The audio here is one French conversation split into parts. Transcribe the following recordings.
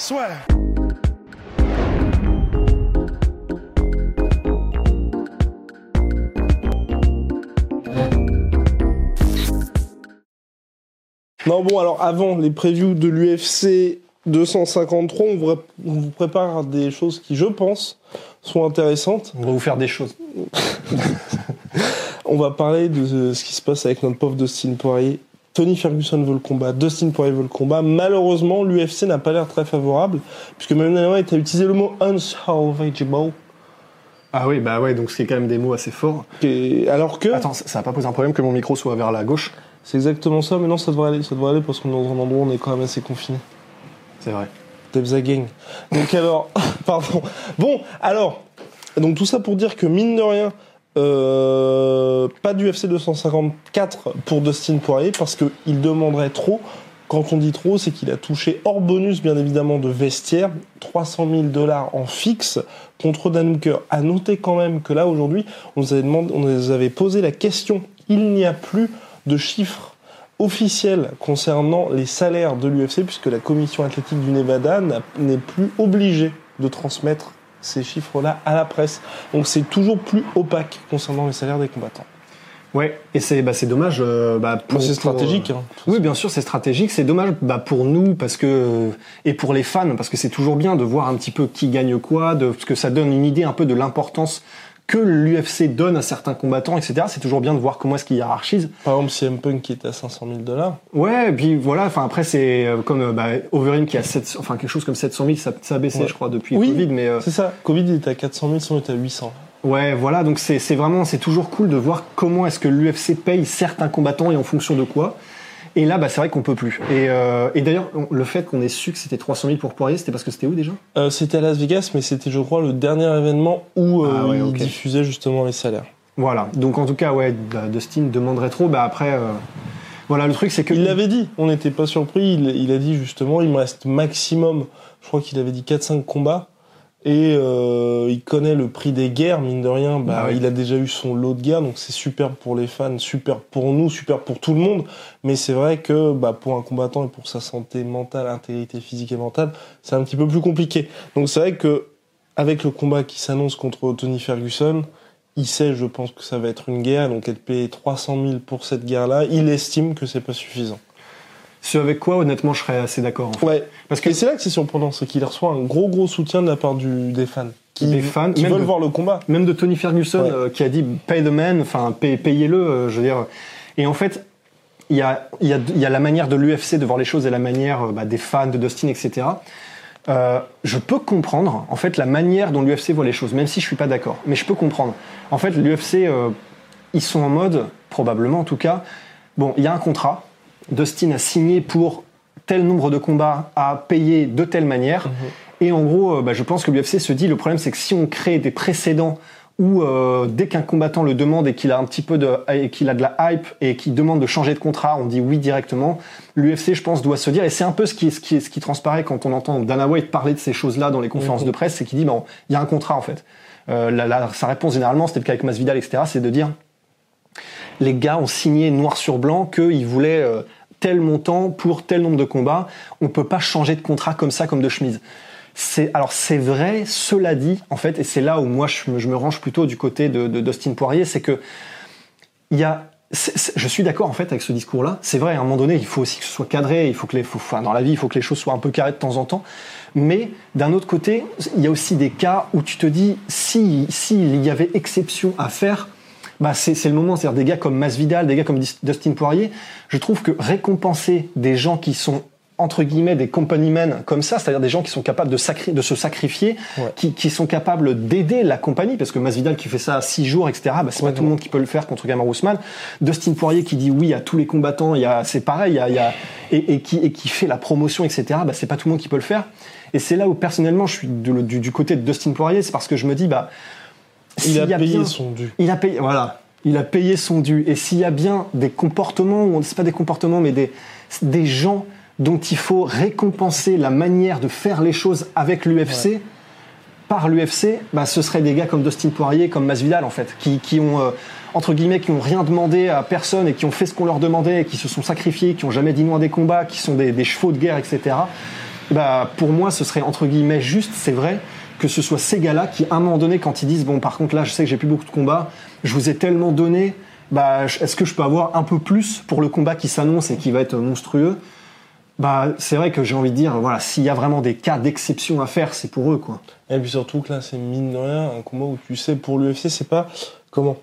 Soit. Non, bon, alors avant les previews de l'UFC 253, on vous, on vous prépare des choses qui, je pense, sont intéressantes. On va vous faire des choses. On va parler de ce qui se passe avec notre pauvre Dustin Poirier. Tony Ferguson veut le combat, Dustin Poirier veut le combat. Malheureusement, l'UFC n'a pas l'air très favorable, puisque Manuel White a utilisé le mot unsalvageable. Ah oui, bah ouais, donc c'est quand même des mots assez forts. Et alors que. Attends, ça n'a pas posé un problème que mon micro soit vers la gauche C'est exactement ça, mais non, ça devrait aller, ça devrait aller parce qu'on est dans un endroit où on est quand même assez confiné. C'est vrai. Debza Gang. Donc alors, pardon. Bon, alors, donc tout ça pour dire que mine de rien, euh, pas d'UFC 254 pour Dustin Poirier parce qu'il demanderait trop. Quand on dit trop, c'est qu'il a touché hors bonus, bien évidemment, de vestiaire, 300 000 dollars en fixe contre Dan Hooker. À noter quand même que là, aujourd'hui, on nous avait posé la question. Il n'y a plus de chiffres officiels concernant les salaires de l'UFC puisque la commission athlétique du Nevada n'est plus obligée de transmettre ces chiffres-là à la presse. Donc c'est toujours plus opaque concernant les salaires des combattants. Ouais, et c'est bah, c'est dommage. euh, bah, pour- c'est pour, stratégique. euh, hein. Oui, bien sûr, c'est stratégique. C'est dommage bah, pour nous parce que et pour les fans parce que c'est toujours bien de voir un petit peu qui gagne quoi, de, parce que ça donne une idée un peu de l'importance que l'UFC donne à certains combattants, etc. C'est toujours bien de voir comment est-ce qu'ils hiérarchisent. Par exemple, CM Punk qui est à 500 000 dollars. Ouais, et puis voilà. Enfin après c'est euh, comme euh, bah, Overeem qui a 7, enfin quelque chose comme 700 000, ça, ça a baissé, Ouais. je crois, depuis Oui. Covid, mais euh, C'est ça. Covid il est à 400 000, sinon il est à 800. Ouais, voilà, donc c'est vraiment, c'est toujours cool de voir comment est-ce que l'UFC paye certains combattants et en fonction de quoi. Et là, bah, c'est vrai qu'on peut plus. Et, euh, et d'ailleurs, le fait qu'on ait su que c'était 300 000 pour Poirier, c'était parce que c'était où déjà? Euh, c'était à Las Vegas, mais c'était, je crois, le dernier événement où euh, Ah ouais, ils diffusaient justement les salaires. Voilà, donc en tout cas, ouais, bah, Dustin demanderait trop, bah après, voilà, le truc c'est que... Il l'avait dit, on n'était pas surpris. Il, il a dit justement, il me reste maximum, je crois qu'il avait dit 4-5 combats. Et euh, il connaît le prix des guerres, mine de rien. Bah, oui. Il a déjà eu son lot de guerres, donc c'est super pour les fans, super pour nous, super pour tout le monde. Mais c'est vrai que bah, pour un combattant et pour sa santé mentale, intégrité physique et mentale, c'est un petit peu plus compliqué. Donc c'est vrai que avec le combat qui s'annonce contre Tony Ferguson, il sait, je pense que ça va être une guerre, donc être payé 300 000 pour cette guerre-là, il estime que c'est pas suffisant. Ce avec quoi, honnêtement, je serais assez d'accord. en fait. Ouais, Parce que c'est là que c'est surprenant, c'est qu'il reçoit un gros gros soutien de la part du, des fans. Qui, Des fans, qui même veulent de- voir le combat. même de Tony Ferguson Ouais. euh, qui a dit pay the man, enfin pay- payez-le, euh, je veux dire. Et en fait, il y a, y, a, y a la manière de l'UFC de voir les choses et la manière euh, bah, des fans de Dustin, etc. Euh, je peux comprendre en fait la manière dont l'UFC voit les choses, même si je suis pas d'accord. Mais je peux comprendre. En fait, l'UFC, ils sont en mode, probablement en tout cas, bon, il y a un contrat. Dustin a signé pour tel nombre de combats à payer de telle manière. Et en gros, euh, bah, je pense que l'UFC se dit, le problème c'est que si on crée des précédents où euh, dès qu'un combattant le demande et qu'il a un petit peu de et qu'il a de la hype et qu'il demande de changer de contrat, on dit oui directement. L'UFC, je pense, doit se dire et c'est un peu ce qui ce qui ce qui transparaît quand on entend Dana White parler de ces choses-là dans les conférences Mhm. de presse, c'est qu'il dit bon, il y a un contrat en fait. Euh, la- la- sa réponse généralement, c'était le cas avec Masvidal, etc. C'est de dire les gars ont signé noir sur blanc qu'ils voulaient euh, tel montant pour tel nombre de combats. On peut pas changer de contrat comme ça, comme de chemise. C'est alors c'est vrai. Cela dit, en fait, et c'est là où moi je me, range plutôt du côté de, Dustin Poirier, c'est que il y a c'est- je suis d'accord en fait avec ce discours-là. C'est vrai, à un moment donné, il faut aussi que ce soit cadré. Il faut que les, dans la vie, il faut que les choses soient un peu carrées de temps en temps. Mais d'un autre côté, il y a aussi des cas où tu te dis, si s'il y avait exception à faire, bah c'est le moment. C'est-à-dire des gars comme Masvidal, des gars comme Dustin Poirier. Je trouve que récompenser des gens qui sont entre guillemets des company men comme ça, c'est-à-dire des gens qui sont capables de, sacri- de se sacrifier, Ouais. qui, qui sont capables d'aider la compagnie, parce que Masvidal qui fait ça à 6 jours, etc. Bah, c'est Ouais, pas tout le monde qui peut le faire contre Gamar Ousmane. Dustin Poirier qui dit oui à tous les combattants, il y a, c'est pareil, il y a, il y a- et, et qui, et qui fait la promotion, etc. Bah, c'est pas tout le monde qui peut le faire. Et c'est là où personnellement je suis de- du, du côté de Dustin Poirier, c'est parce que je me dis bah Il a payé bien- son dû. il a payé, voilà. Il a payé son dû. Et s'il y a bien des comportements, ou c'est pas des comportements, mais des, des gens dont il faut récompenser la manière de faire les choses avec l'UFC, par l'UFC, bah, ce seraient des gars comme Dustin Poirier, comme Masvidal, en fait, qui, qui ont, euh, entre guillemets, qui ont rien demandé à personne et qui ont fait ce qu'on leur demandait et qui se sont sacrifiés, qui ont jamais dit non à des combats, qui sont des, des chevaux de guerre, etc. Bah, pour moi, ce serait, entre guillemets, juste, c'est vrai, que ce soit ces gars-là qui, à un moment donné, quand ils disent, bon, par contre, là, je sais que j'ai plus beaucoup de combats, je vous ai tellement donné, bah, est-ce que je peux avoir un peu plus pour le combat qui s'annonce et qui va être monstrueux? Bah, c'est vrai que j'ai envie de dire, voilà, s'il y a vraiment des cas d'exception à faire, c'est pour eux, quoi. Et puis surtout que là, c'est mine de rien un combat où tu sais, pour l'UFC, c'est pas comment.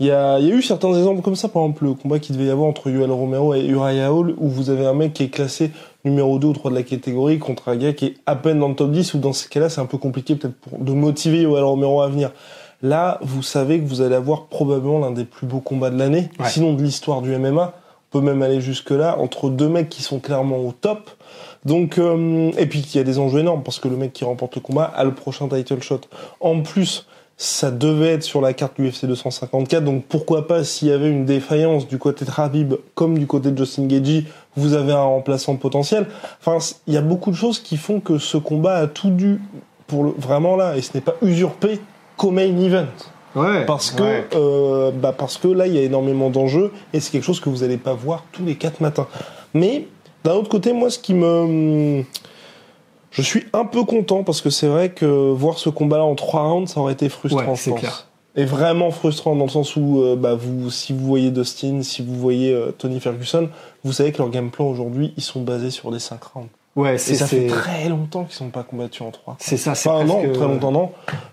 Il y a, il y a eu certains exemples comme ça, par exemple le combat qu'il devait y avoir entre Yoel Romero et Uriah Hall, où vous avez un mec qui est classé numéro 2 ou 3 de la catégorie contre un gars qui est à peine dans le top 10, ou dans ce cas-là, c'est un peu compliqué peut-être pour- de motiver Yoel Romero à venir. Là, vous savez que vous allez avoir probablement l'un des plus beaux combats de l'année, Ouais. sinon de l'histoire du MMA. On peut même aller jusque-là, entre deux mecs qui sont clairement au top. Donc, euh, et puis il y a des enjeux énormes parce que le mec qui remporte le combat a le prochain title shot. En plus, ça devait être sur la carte UFC 254, donc pourquoi pas s'il y avait une défaillance du côté de Habib comme du côté de Justin Gagey, vous avez un remplaçant potentiel. Enfin, il y a beaucoup de choses qui font que ce combat a tout dû pour le, vraiment là, et ce n'est pas usurpé qu'au main event. Ouais. Parce que, Ouais. euh, bah parce que là, il y a énormément d'enjeux et c'est quelque chose que vous n'allez pas voir tous les quatre matins. Mais d'un autre côté, moi, ce qui me, je suis un peu content parce que c'est vrai que voir ce combat-là en trois rounds, ça aurait été frustrant, Ouais, c'est clair. Et vraiment frustrant dans le sens où, euh, bah, vous, si vous voyez Dustin, si vous voyez euh, Tony Ferguson, vous savez que leur game plan aujourd'hui, ils sont basés sur des cinq rounds. Ouais, c'est ça fait très longtemps qu'ils sont pas combattus en trois. c'est ça, c'est Enfin, non, presque- très longtemps, non.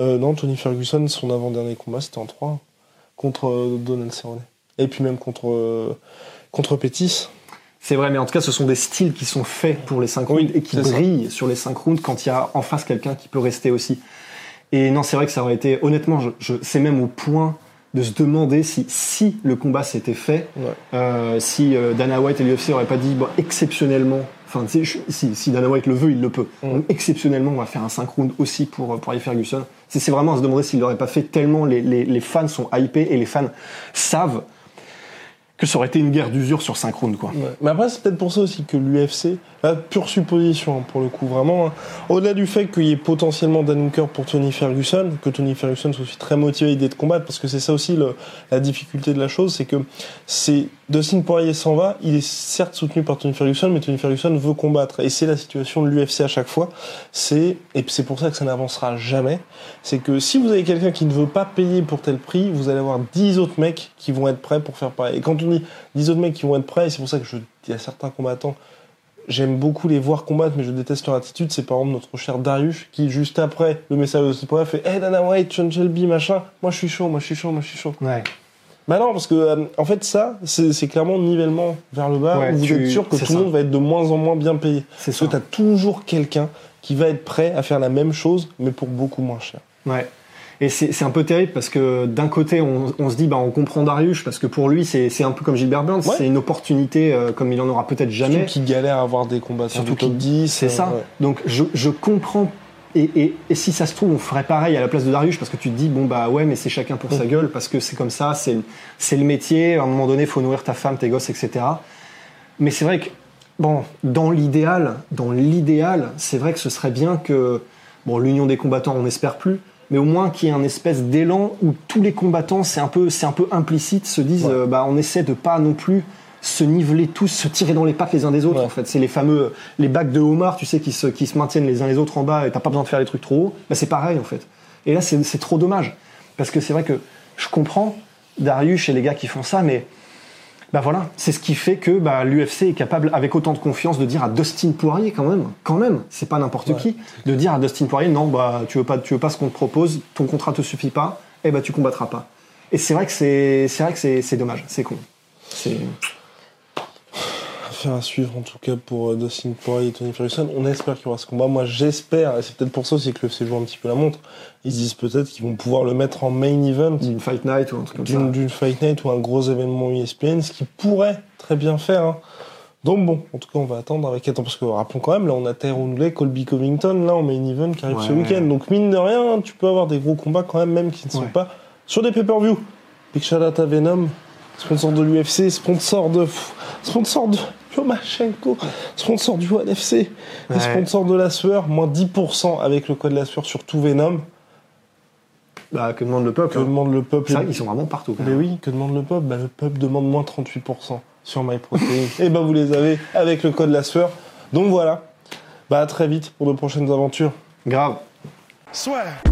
Euh, non, Tony Ferguson, son avant-dernier combat, c'était en 3 contre euh, Donald Cerrone. Et puis même contre, euh, contre Pétis. C'est vrai, mais en tout cas, ce sont des styles qui sont faits pour les 5 Oui, rounds et qui ça. brillent sur les 5 rounds quand il y a en face quelqu'un qui peut rester aussi. Et non, c'est vrai que ça aurait été, honnêtement, je, je- c'est même au point de se demander si, si le combat s'était fait, Ouais. euh, si euh, Dana White et l'UFC auraient pas dit, bon, exceptionnellement, enfin, si, si Dana White le veut, il le peut. Mm. Donc, exceptionnellement, on va faire un 5 rounds aussi pour, pour Ray Ferguson. C'est c'est vraiment à se demander s'il l'aurait pas fait tellement les, les, les fans sont hypés et les fans savent que ça aurait été une guerre d'usure sur 5 rounds, quoi. Ouais. Mais après, c'est peut-être pour ça aussi que l'UFC, la pure supposition hein, pour le coup, vraiment, hein. au-delà du fait qu'il y ait potentiellement Dan Hooker pour Tony Ferguson, que Tony Ferguson soit aussi très motivé à l'idée de combattre, parce que c'est ça aussi le- la difficulté de la chose, c'est que c'est Dustin Poirier s'en va, il est certes soutenu par Tony Ferguson, mais Tony Ferguson veut combattre, et c'est la situation de l'UFC à chaque fois. C'est et c'est pour ça que ça n'avancera jamais. C'est que si vous avez quelqu'un qui ne veut pas payer pour tel prix, vous allez avoir 10 autres mecs qui vont être prêts pour faire pareil. Et quand on dit 10 autres mecs qui vont être prêts, et c'est pour ça que je dis à certains combattants, j'aime beaucoup les voir combattre, mais je déteste leur attitude. C'est par exemple notre cher Darius qui, juste après le message de Poirier, fait Hey Dana White, Sean Shelby, machin, moi je suis chaud, moi je suis chaud, moi je suis chaud. Ouais. Bah non, parce que euh, en fait, ça, c'est clairement nivellement vers le bas Ouais, où vous tu- êtes sûr que tout le monde va être de moins en moins bien payé. C'est Parce que ça. t'as toujours quelqu'un qui va être prêt à faire la même chose, mais pour beaucoup moins cher. Ouais. Et c'est un peu terrible parce que d'un côté, on, on se dit, bah, on comprend Darius parce que pour lui, c'est un peu comme Gilbert Burns, Ouais. c'est une opportunité euh, comme il en aura peut-être jamais. Surtout qui galère à avoir des combattants Surtout du top qu'il- 10. C'est euh, ça. ouais. Donc je, je comprends. Et, et, et si ça se trouve, on ferait pareil à la place de Darius parce que tu te dis, bon bah ouais, mais c'est chacun pour sa gueule parce que c'est comme ça, c'est le- c'est le métier. À un moment donné, faut nourrir ta femme, tes gosses, etc. Mais c'est vrai que, bon, dans l'idéal, dans l'idéal, c'est vrai que ce serait bien que, bon, l'union des combattants, on n'espère plus, mais au moins qu'il y ait un espèce d'élan où tous les combattants, c'est un peu, c'est un peu implicite, se disent, Ouais. euh, bah, on essaie de pas non plus se niveler tous, se tirer dans les pattes les uns des autres. Ouais. En fait, c'est les fameux, les bacs de homard, tu sais, qui se, qui se maintiennent les uns les autres en bas et t'as pas besoin de faire les trucs trop hauts. Bah, c'est pareil en fait. Et là, c'est c'est trop dommage parce que c'est vrai que je comprends Darius et les gars qui font ça, mais bah voilà, c'est ce qui fait que bah, l'UFC est capable, avec autant de confiance, de dire à Dustin Poirier quand même, quand même, c'est pas n'importe Ouais. qui, de dire à Dustin Poirier non, bah tu veux pas, tu veux pas ce qu'on te propose, ton contrat te suffit pas, et bah tu combattras pas. Et c'est vrai que c'est, c'est vrai que c'est, c'est dommage, c'est con. C'est Affaire à suivre en tout cas pour euh, Dustin Poirier et Tony Ferguson. On espère qu'il y aura ce combat. Moi j'espère, et c'est peut-être pour ça aussi que le FC joue un petit peu la montre, ils disent peut-être qu'ils vont pouvoir le mettre en main event D'une fight night ou un truc comme ça. d'une d'une fight night ou un gros événement ESPN, ce qui pourrait très bien faire. hein. Donc bon, en tout cas on va attendre avec attends parce que rappelons quand même, là on a Tyrone Woodley, Colby Covington, là en main event qui arrive ce week-end. Donc mine de rien, tu peux avoir des gros combats quand même, même qui ne sont Ouais. pas sur des pay-per-view. Big shout out à Venom, sponsor de l'UFC, sponsor de sponsor de Lomachenko, sponsor du ONE FC, et Ouais. sponsor de la sueur, moins 10% avec le code de la sueur sur tout Venom. Bah, que demande le peuple Que hein. demande le peuple C'est vrai qu'ils sont vraiment partout. quand mais oui, que demande le peuple? Bah, Le peuple demande moins 38% sur MyProtein. Et bah vous les avez avec le code la sueur. Donc voilà. Bah à très vite pour de prochaines aventures. Grave. Swear.